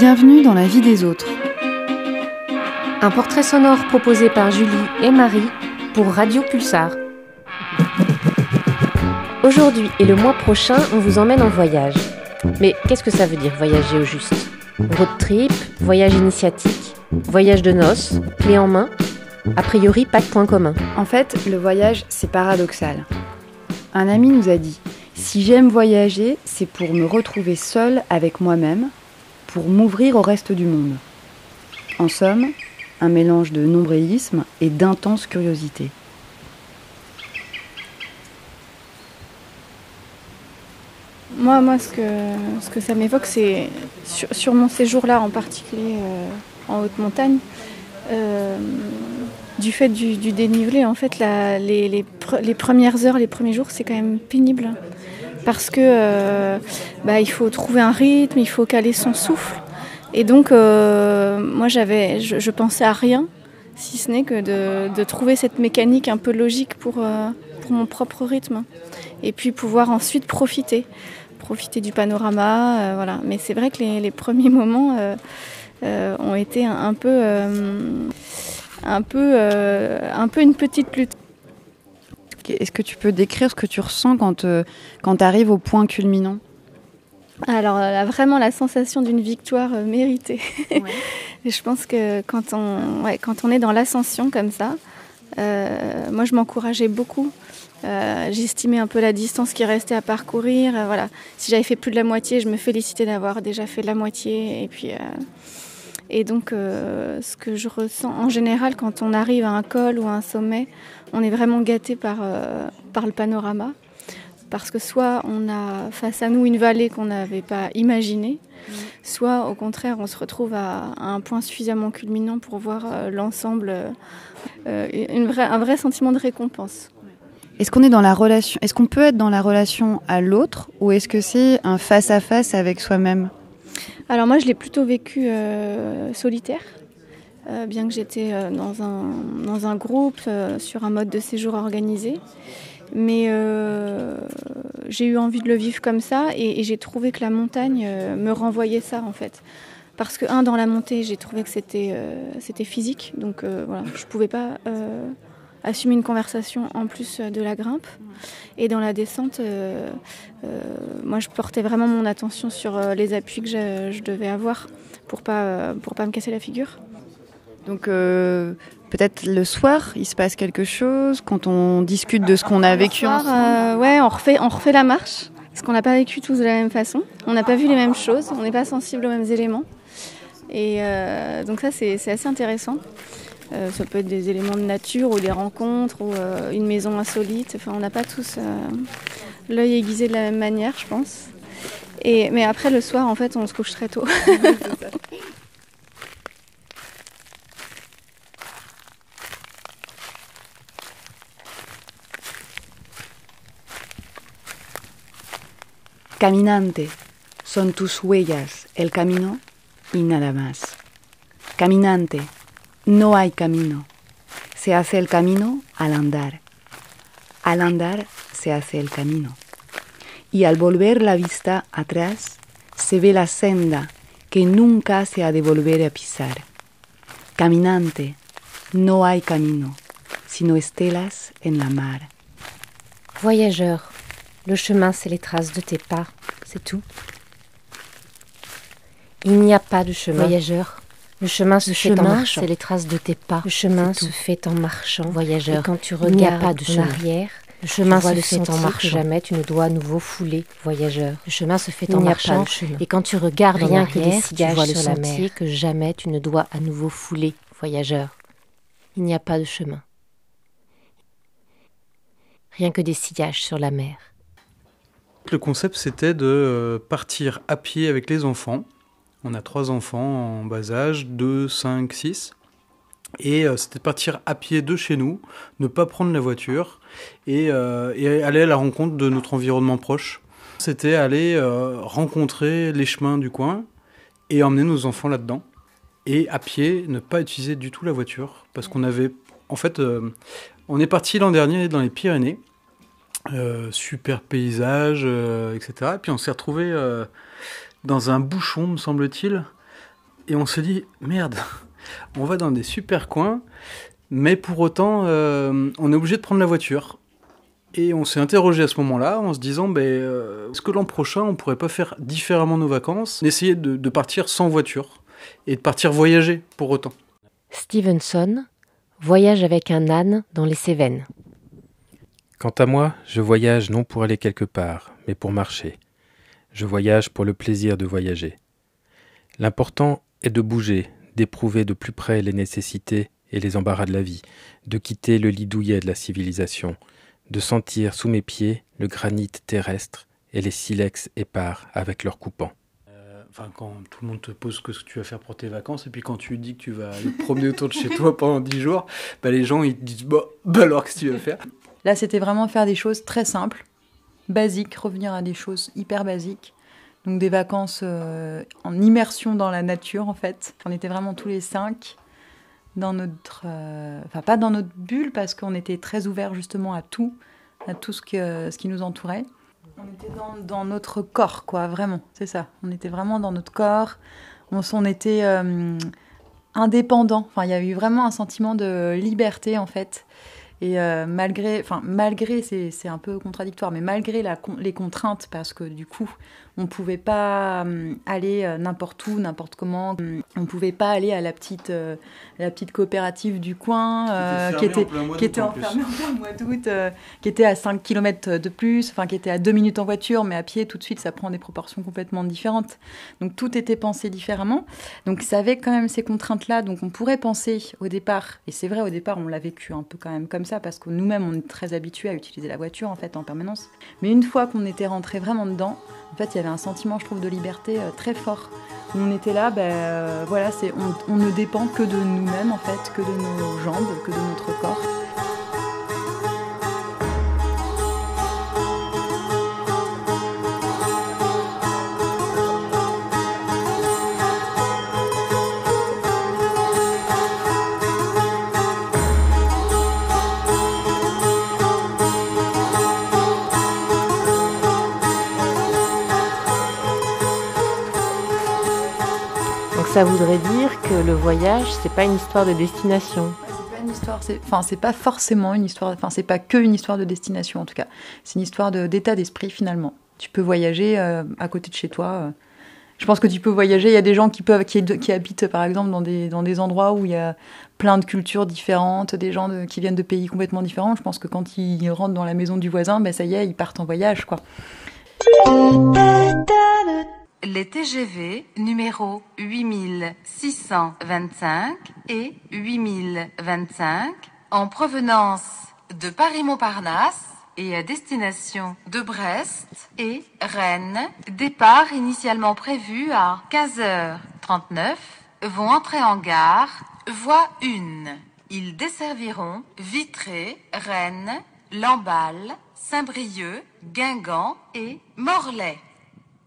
Bienvenue dans la vie des autres. Un portrait sonore proposé par Julie et Marie pour Radio Pulsar. Aujourd'hui et le mois prochain, on vous emmène en voyage. Mais qu'est-ce que ça veut dire voyager au juste? Road trip, voyage initiatique, voyage de noces, clé en main? A priori, pas de point commun. En fait, le voyage, c'est paradoxal. Un ami nous a dit Si j'aime voyager, c'est pour me retrouver seul avec moi-même, pour m'ouvrir au reste du monde. En somme, un mélange de nombréisme et d'intense curiosité. Moi, moi ce, que, ce que ça m'évoque, c'est sur, mon séjour-là en particulier euh, en haute montagne, euh, du fait du, dénivelé, en fait, les, les, premières heures, les premiers jours, c'est quand même pénible. Parce que euh, bah, il faut trouver un rythme, il faut caler son souffle. Et donc, moi, j'avais, je, pensais à rien, si ce n'est que de, trouver cette mécanique un peu logique pour, pour mon propre rythme. Et puis pouvoir ensuite profiter profiter du panorama. Euh, voilà. Mais c'est vrai que les, premiers moments euh, euh, ont été un, peu, un, peu, un peu une petite lutte. Est-ce que tu peux décrire ce que tu ressens quand, quand tu arrives au point culminant? Alors là, vraiment la sensation d'une victoire méritée. je pense que quand on, quand on est dans l'ascension comme ça, moi je m'encourageais beaucoup euh, j'estimais un peu la distance qui restait à parcourir. Euh, voilà. Si j'avais fait plus de la moitié, je me félicitais d'avoir déjà fait la moitié. Et puis, euh, et donc, ce que je ressens en général quand on arrive à un col ou à un sommet, on est vraiment gâté par, par le panorama. Parce que soit on a face à nous une vallée qu'on n'avait pas imaginée, soit au contraire on se retrouve à, un point suffisamment culminant pour voir l'ensemble, un vrai sentiment de récompense. Est-ce qu'on est dans la relation Est-ce qu'on peut être dans la relation à l'autre ou est-ce que c'est un face à face avec soi-même? Alors moi, je l'ai plutôt vécu euh, solitaire. Euh, bien que j'étais euh, dans, un, groupe sur un mode de séjour organisé. Mais j'ai eu envie de le vivre comme ça et, j'ai trouvé que la montagne me renvoyait ça en fait. Parce que, un, dans la montée, j'ai trouvé que c'était c'était physique, donc voilà, je ne pouvais pas assumer une conversation en plus de la grimpe. Et dans la descente, euh, euh, moi, je portais vraiment mon attention sur euh, les appuis que je, devais avoir pour pas pour pas me casser la figure. Donc peut-être le soir, il se passe quelque chose quand on discute de ce qu'on a vécu ensemble. ouais, on refait on refait la marche parce qu'on n'a pas vécu tous de la même façon. On n'a pas vu les mêmes choses, on n'est pas sensible aux mêmes éléments. Et donc ça, c'est assez intéressant. Euh, ça peut être des éléments de nature ou des rencontres ou euh, une maison insolite. Enfin, on n'a pas tous euh, l'œil aiguisé de la même manière, je pense. Et, mais après, le soir, en fait, on se couche très tôt. Caminante, son tus huellas el camino y nada más. Caminante, No hay camino. Se hace el camino al andar. Al andar se hace el camino. Y al volver la vista atrás, se ve la senda que nunca se ha de volver a pisar. Caminante, no hay camino, sino estelas en la mar. Voyageur, le chemin c'est les traces de tes pas, c'est tout. Il n'y a pas de chemin. Voyageur, le chemin se fait en marchant. C'est les traces de tes pas. Le chemin se fait en marchant, voyageur. Et quand tu regardes pas de en arrière, le chemin se fait en marchant. Jamais tu ne dois à nouveau fouler, voyageur. Le chemin se fait en marchant. Et quand tu regardes rien que des tu vois le sentier que jamais tu ne dois à nouveau fouler, voyageur. Il n'y a pas de chemin. Rien que des sillages sur la mer. Le concept, c'était de euh, partir à pied avec les enfants on a trois enfants en bas âge, 2, 5, 6. Et euh, c'était partir à pied de chez nous, ne pas prendre la voiture et, euh, aller à la rencontre de notre environnement proche. C'était aller euh, rencontrer les chemins du coin et emmener nos enfants là-dedans. Et à pied, ne pas utiliser du tout la voiture parce qu'on avait. En fait, on est parti l'an dernier dans les Pyrénées. super paysage, etc. Et puis on s'est retrouvé dans un bouchon, me semble-t-il, Et on se dit, merde, on va dans des super coins, mais pour autant, euh, on est obligé de prendre la voiture. Et on s'est interrogé à ce moment-là en se disant, ben, euh, est-ce que l'an prochain, on pourrait pas faire différemment nos vacances, essayer de, de partir sans voiture et de partir voyager pour autant? Stevenson voyage avec un âne dans les Cévennes. Quant à moi, je voyage non pour aller quelque part, mais pour marcher. Je voyage pour le plaisir de voyager. L'important est de bouger, d'éprouver de plus près les nécessités et les embarras de la vie, de quitter le lit douillet de la civilisation, de sentir sous mes pieds le granit terrestre et les silex épars avec leurs coupants. Euh, enfin, quand tout le monde te pose ce que tu vas faire pour tes vacances, et puis quand tu dis que tu vas te promener autour de chez toi pendant 10 jours, bah, les gens ils te disent bah, bah alors qu'est-ce que tu vas faire? Là, c'était vraiment faire des choses très simples, basiques, revenir à des choses hyper basiques. Donc des vacances euh, en immersion dans la nature, en fait. On était vraiment tous les cinq dans notre... euh, enfin, pas dans notre bulle, parce qu'on était très ouverts justement à tout, à tout ce, que, ce qui nous entourait. On était dans, notre corps, quoi, vraiment, c'est ça. On était vraiment dans notre corps. On, on était euh, indépendants. Enfin, il y a eu vraiment un sentiment de liberté, en fait. Et euh, malgré, enfin malgré, c'est un peu contradictoire, mais malgré la, les contraintes, parce que du coup, on pouvait pas euh, aller euh, n'importe où, n'importe comment. On pouvait pas aller à la petite, euh, la petite coopérative du coin, euh, qui était, qui était enfermée en plein mois d'août, qui était à 5 km de plus, enfin qui était à 2 minutes en voiture, mais à pied, tout de suite, ça prend des proportions complètement différentes. Donc tout était pensé différemment. Donc ça avait quand même ces contraintes-là. Donc on pourrait penser au départ, et c'est vrai au départ, on l'a vécu un peu quand même comme parce que nous-mêmes, on est très habitués à utiliser la voiture en fait en permanence. Mais une fois qu'on était rentré vraiment dedans, en fait, il y avait un sentiment, je trouve, de liberté euh, très fort. On était là, ben euh, voilà, c'est on, on ne dépend que de nous-mêmes en fait, que de nos jambes, que de notre corps. Ça voudrait dire que le voyage, c'est pas une histoire de destination. Enfin c'est pas forcément une histoire, enfin c'est pas que une histoire de destination en tout cas. C'est une histoire d'état d'esprit finalement. Tu peux voyager euh, à côté de chez toi. euh. Je pense que tu peux voyager. Il y a des gens qui peuvent, qui, habitent par exemple dans des dans des endroits où il y a plein de cultures différentes, des gens qui viennent de pays complètement différents. Je pense que quand ils rentrent dans la maison du voisin, ben ça y est, ils partent en voyage quoi. Les TGV numéro 8625 et 8025 en provenance de Paris-Montparnasse et à destination de Brest et Rennes, départ initialement prévu à 15h39, vont entrer en gare, voie 1. Ils desserviront Vitré, Rennes, Lamballe, Saint-Brieuc, Guingamp et Morlaix.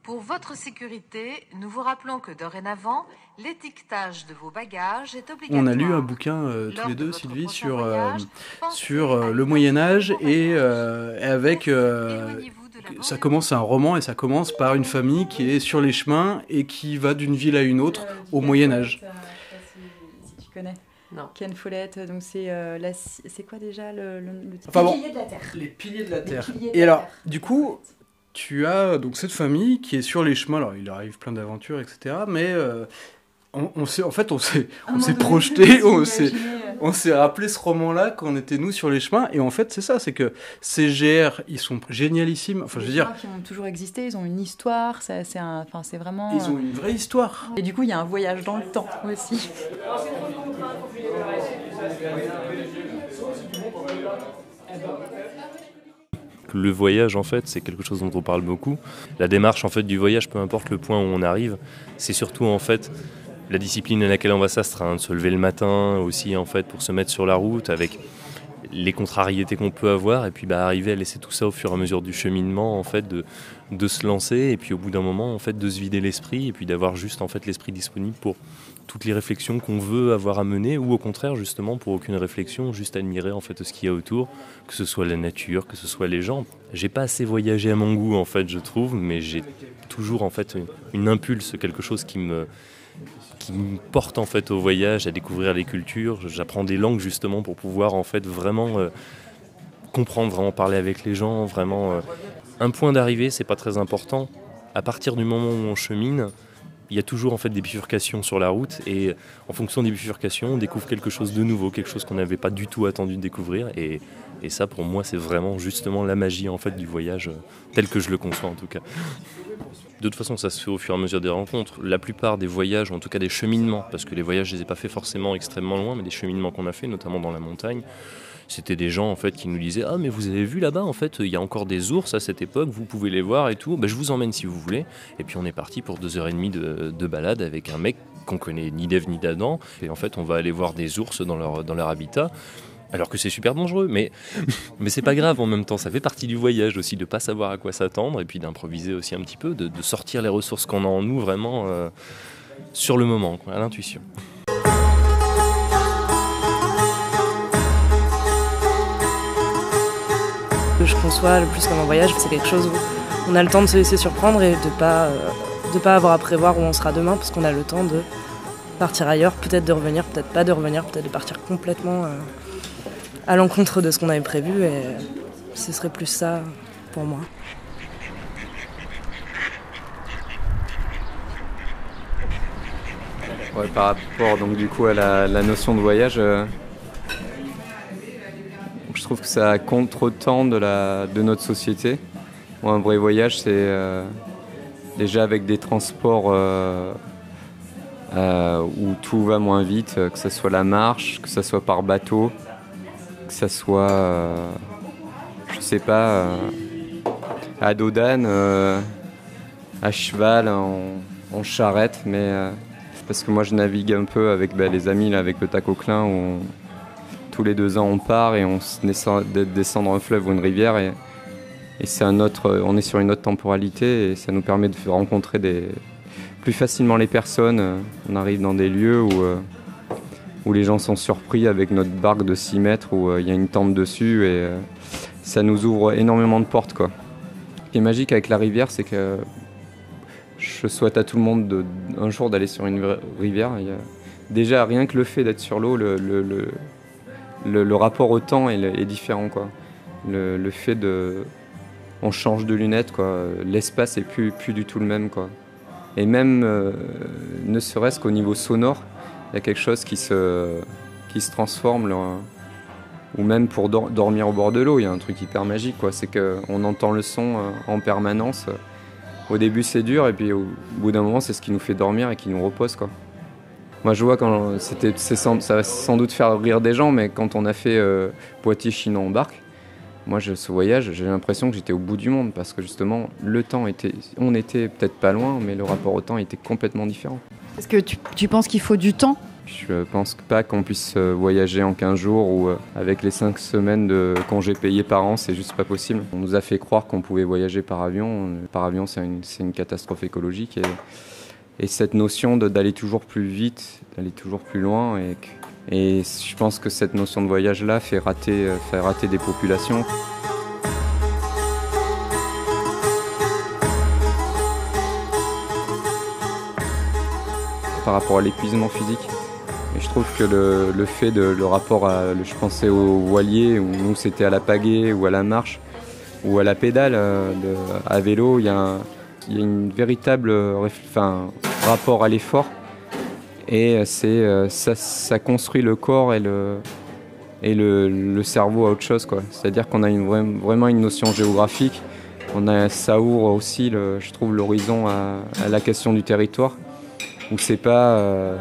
Pour votre sécurité, nous vous rappelons que dorénavant, l'étiquetage de vos bagages est obligatoire. On a lu un bouquin euh, tous les de deux, Sylvie, sur, euh, voyage, sur à euh, le Moyen Âge et, euh, avec... euh, ça commence un roman et ça commence par une famille qui est sur les chemins et qui va d'une ville à une autre au Moyen Âge. Si tu connais. Non. Ken Follett, donc c'est euh, la- c'est quoi déjà le, le, le titre Enfin bon. Piliers de la terre. Les piliers de la Les terre. Et alors, du coup, tu as donc cette famille qui est sur les chemins. Alors, il arrive plein d'aventures, etc. Mais euh, on, on s'est, en fait, on s'est, on s'est projeté, on s'est, euh, on s'est rappelé ce roman-là quand on était nous sur les chemins. Et en fait, c'est ça, c'est que ces GR, ils sont génialissimes. Enfin, je veux dire, qui ont toujours existé, ils ont une histoire, ça- c'est un- enfin, c'est vraiment. ils ont une vraie histoire. euh, Et du coup, il y a un voyage dans le temps aussi. Le voyage, en fait, c'est quelque chose dont on parle beaucoup. La démarche, en fait, du voyage, peu importe le point où on arrive, c'est surtout, en fait, la discipline à laquelle on va s'astreindre, se lever le matin aussi, en fait, pour se mettre sur la route avec les contrariétés qu'on peut avoir et puis bah, arriver à laisser tout ça au fur et à mesure du cheminement en fait de, de se lancer et puis au bout d'un moment en fait de se vider l'esprit et puis d'avoir juste en fait l'esprit disponible pour toutes les réflexions qu'on veut avoir à mener ou au contraire justement pour aucune réflexion juste admirer en fait ce qu'il y a autour que ce soit la nature que ce soit les gens j'ai pas assez voyagé à mon goût en fait je trouve mais j'ai toujours en fait une, une impulse quelque chose qui me qui me porte en fait au voyage, à découvrir les cultures. J'apprends des langues justement pour pouvoir en fait vraiment euh, comprendre, vraiment parler avec les gens, vraiment. Euh. Un point d'arrivée, c'est pas très important. À partir du moment où on chemine, il y a toujours en fait des bifurcations sur la route et en fonction des bifurcations, on découvre quelque chose de nouveau, quelque chose qu'on n'avait pas du tout attendu de découvrir et, ça pour moi c'est vraiment justement la magie en fait du voyage euh, tel que je le conçois en tout cas. De toute façon, ça se fait au fur et à mesure des rencontres. La plupart des voyages, ou en tout cas des cheminements, parce que les voyages, je les ai pas fait forcément extrêmement loin, mais des cheminements qu'on a fait, notamment dans la montagne, c'était des gens en fait qui nous disaient ah mais vous avez vu là-bas en fait il y a encore des ours à cette époque vous pouvez les voir et tout. Ben, je vous emmène si vous voulez. Et puis on est parti pour deux heures et demie de, de balade avec un mec qu'on connaît ni d'Ève ni d'Adam. Et en fait on va aller voir des ours dans leur, dans leur habitat. Alors que c'est super dangereux, mais, mais c'est pas grave en même temps, ça fait partie du voyage aussi de pas savoir à quoi s'attendre et puis d'improviser aussi un petit peu, de, sortir les ressources qu'on a en nous vraiment euh, sur le moment, à l'intuition. Conçois le plus comme un voyage, c'est quelque chose où on a le temps de se laisser surprendre et de pas euh, de pas avoir à prévoir où on sera demain parce qu'on a le temps de partir ailleurs, peut-être de revenir, peut-être pas de revenir, peut-être de partir complètement euh, à l'encontre de ce qu'on avait prévu et ce serait plus ça pour moi. par rapport donc du coup à la, notion de voyage, euh, je trouve que ça contre-temps de, de notre société. un vrai voyage, c'est euh, déjà avec des transports euh, où tout va moins vite, que ce soit la marche, que ce soit par bateau, que ce soit, je sais pas, à Dodane, à cheval, en, charrette, mais parce que moi je navigue un peu avec bah, les amis, là, avec le Taco Clin, où tous les deux ans on part et on descend, descendre un fleuve ou une rivière et, c'est un autre, on est sur une autre temporalité et ça nous permet de rencontrer plus facilement les personnes. On arrive dans des lieux où, euh, où les gens sont surpris avec notre barque de 6 mètres où euh, il y a une tente dessus et euh, ça nous ouvre énormément de portes. Quoi. Ce qui est magique avec la rivière, c'est que je souhaite à tout le monde de, un jour d'aller sur une rivière. déjà, rien que le fait d'être sur l'eau, le, le, rapport au temps est, différent. Quoi. Le, fait de. On change de lunettes, quoi. L'espace est plus, plus du tout le même, quoi. Et même, euh, ne serait-ce qu'au niveau sonore, il y a quelque chose qui se, qui se transforme. ou même pour dormir au bord de l'eau, il y a un truc hyper magique, quoi. C'est qu'on entend le son euh, en permanence. Au début, c'est dur, et puis au bout d'un moment, c'est ce qui nous fait dormir et qui nous repose, quoi. Moi, je vois quand c'était, ça va sans doute faire rire des gens, mais quand on a fait euh, Poitiers-Chinon en barque, moi, je, ce voyage, j'ai l'impression que j'étais au bout du monde parce que justement, le temps était, on était peut-être pas loin, mais le rapport au temps était complètement différent. Est-ce que tu, penses qu'il faut du temps? Je pense pas qu'on puisse euh, voyager en 15 jours ou euh, avec les 5 semaines de congés payés par an, c'est juste pas possible. On nous a fait croire qu'on pouvait voyager par avion. Par avion, c'est une, une catastrophe écologique et et cette notion d'aller toujours plus vite, d'aller toujours plus loin. Et, et je pense que cette notion de voyage-là fait rater, euh, rater des populations. Par rapport à l'épuisement physique. Et je trouve que le, le, fait de le rapport à, je pensais au voilier, où nous c'était à la pagaie ou à la marche ou à la pédale euh, à vélo, il y a, il y a une véritable, enfin, rapport à l'effort. Et euh, c'est euh, ça, ça, construit le corps et le, et le, le cerveau à autre chose. C'est-à-dire qu'on a une, vraiment une notion géographique. On a Saour aussi, le, je trouve, l'horizon à, la question du territoire, où c'est pas euh,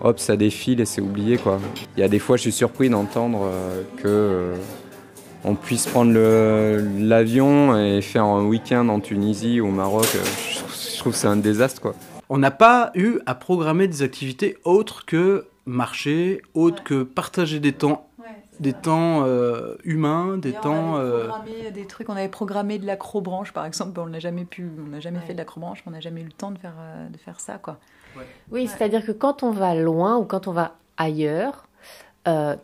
hop, ça défile et c'est oublié. Quoi. Il y a des fois, je suis surpris d'entendre que on puisse prendre l'avion et faire un week-end en Tunisie ou au Maroc. Je, trouve que c'est un désastre. Quoi on n'a pas eu à programmer des activités autres que marcher, autres que partager des temps des temps euh, humains, des temps. On euh, des trucs. On avait programmé de l'acrobranche, par exemple. On n'a jamais pu, on n'a jamais fait de l'acrobranche. On n'a jamais eu le temps de faire euh, de faire ça, quoi. Oui, c'est-à-dire que quand on va loin ou quand on va ailleurs,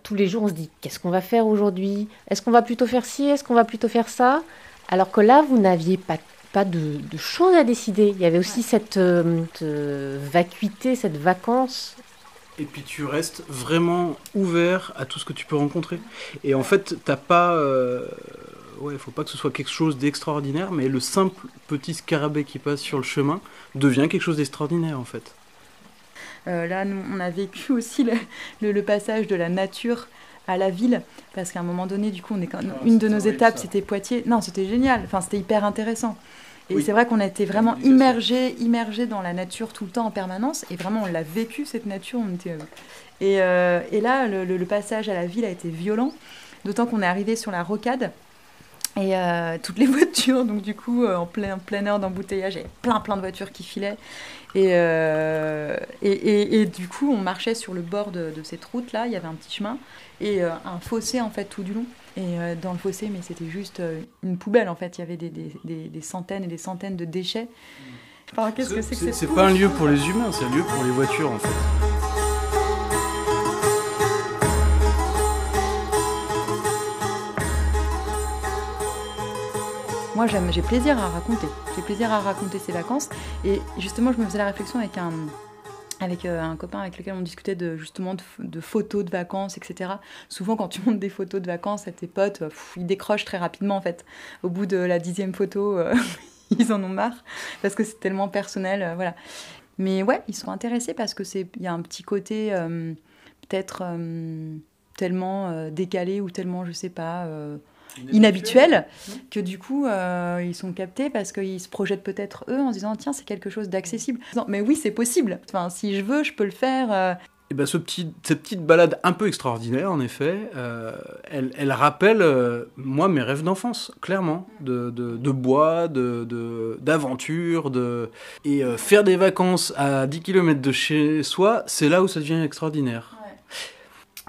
tous les jours on se dit qu'est-ce qu'on va faire aujourd'hui? Est-ce qu'on va plutôt faire ci? Est-ce qu'on va plutôt faire ça? Alors que là, vous n'aviez pas pas de, choses à décider. Il y avait aussi cette, euh, vacuité, cette vacance. Et puis tu restes vraiment ouvert à tout ce que tu peux rencontrer. Et en fait, t'as pas. Euh, ouais, faut pas que ce soit quelque chose d'extraordinaire, mais le simple petit scarabée qui passe sur le chemin devient quelque chose d'extraordinaire en fait. Euh, là, nous, on a vécu aussi le, passage de la nature à la ville, parce qu'à un moment donné, du coup, on est une de nos étapes, c'était Poitiers. Non, c'était génial. Enfin, c'était hyper intéressant. Et c'est vrai qu'on a été vraiment immergé, immergé dans la nature tout le temps en permanence, et vraiment on l'a vécu cette nature. On était, euh, et, euh, et, là, le, passage à la ville a été violent, d'autant qu'on est arrivé sur la rocade. Et toutes les voitures, donc du coup, en plein, en plein heure d'embouteillage, il y avait plein plein de voitures qui filaient. Euh, et, et, et, du coup, on marchait sur le bord de, cette route-là, il y avait un petit chemin et euh, un fossé en fait tout du long. Et euh, dans le fossé, mais c'était juste une poubelle en fait, il y avait des, des, des, centaines et des centaines de déchets. Enfin, qu'est-ce que c'est que C'est pas un lieu pour les humains, c'est un lieu pour les voitures en fait. Moi j'ai plaisir à raconter. J'ai plaisir à raconter ces vacances. Et justement, je me faisais la réflexion avec un, avec euh, un copain avec lequel on discutait de, justement de, photos de vacances, etc. Souvent, quand tu montes des photos de vacances à tes potes, ils décrochent très rapidement en fait. Au bout de la dixième photo, euh, ils en ont marre parce que c'est tellement personnel, euh, voilà. Mais ouais, ils sont intéressés parce que c'est il y a un petit côté peut-être tellement décalé ou tellement je sais pas inhabituels que du coup euh, ils sont captés parce qu'ils se projettent peut-être eux en se disant tiens c'est quelque chose d'accessible. Mais oui c'est possible. Enfin si je veux je peux le faire et euh. eh ben ce petit, cette petite balade un peu extraordinaire, en effet, euh, elle, elle, rappelle, moi, mes rêves d'enfance, clairement, de, de, de bois, d'aventure, de, de, et faire des vacances à 10 km de chez soi, c'est là où ça devient extraordinaire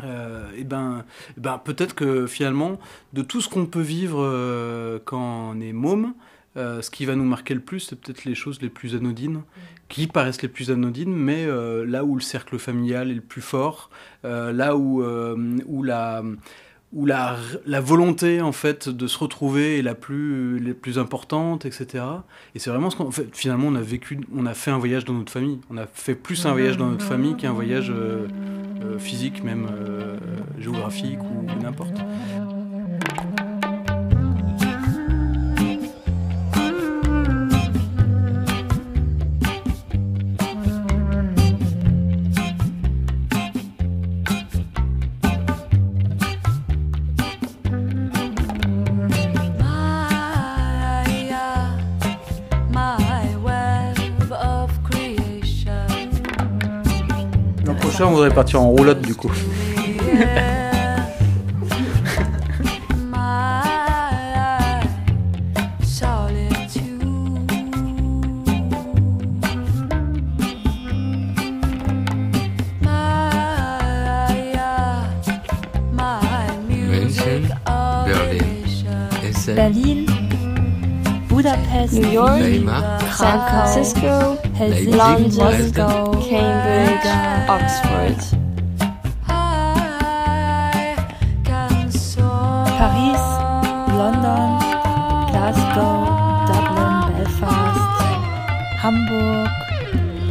euh, eh ben, eh ben peut-être que finalement, de tout ce qu'on peut vivre euh, quand on est môme, euh, ce qui va nous marquer le plus, c'est peut-être les choses les plus anodines, qui paraissent les plus anodines, mais là où le cercle familial est le plus fort, là où, où la où la, la, volonté en fait de se retrouver est la plus, la plus importante, etc. Et c'est vraiment ce qu'on fait. Finalement, on a vécu, on a fait un voyage dans notre famille. On a fait plus un voyage dans notre famille qu'un voyage euh, euh, physique, même euh, géographique ou n'importe. On voudrait partir en roulotte du coup. New York, San Francisco, Helsinki, London, Cambridge, Oxford. Paris, London, Glasgow, Dublin, Belfast, Hamburg,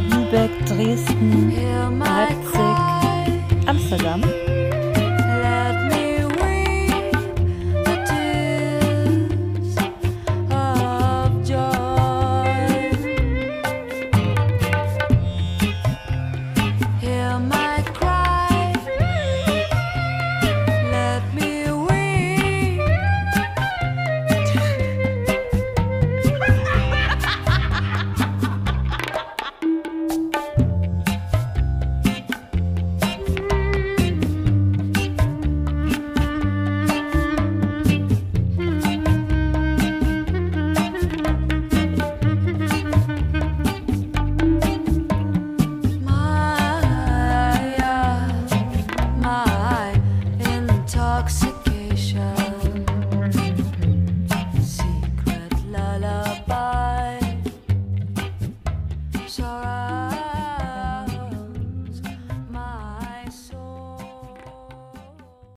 Lübeck, Dresden, Leipzig, Amsterdam.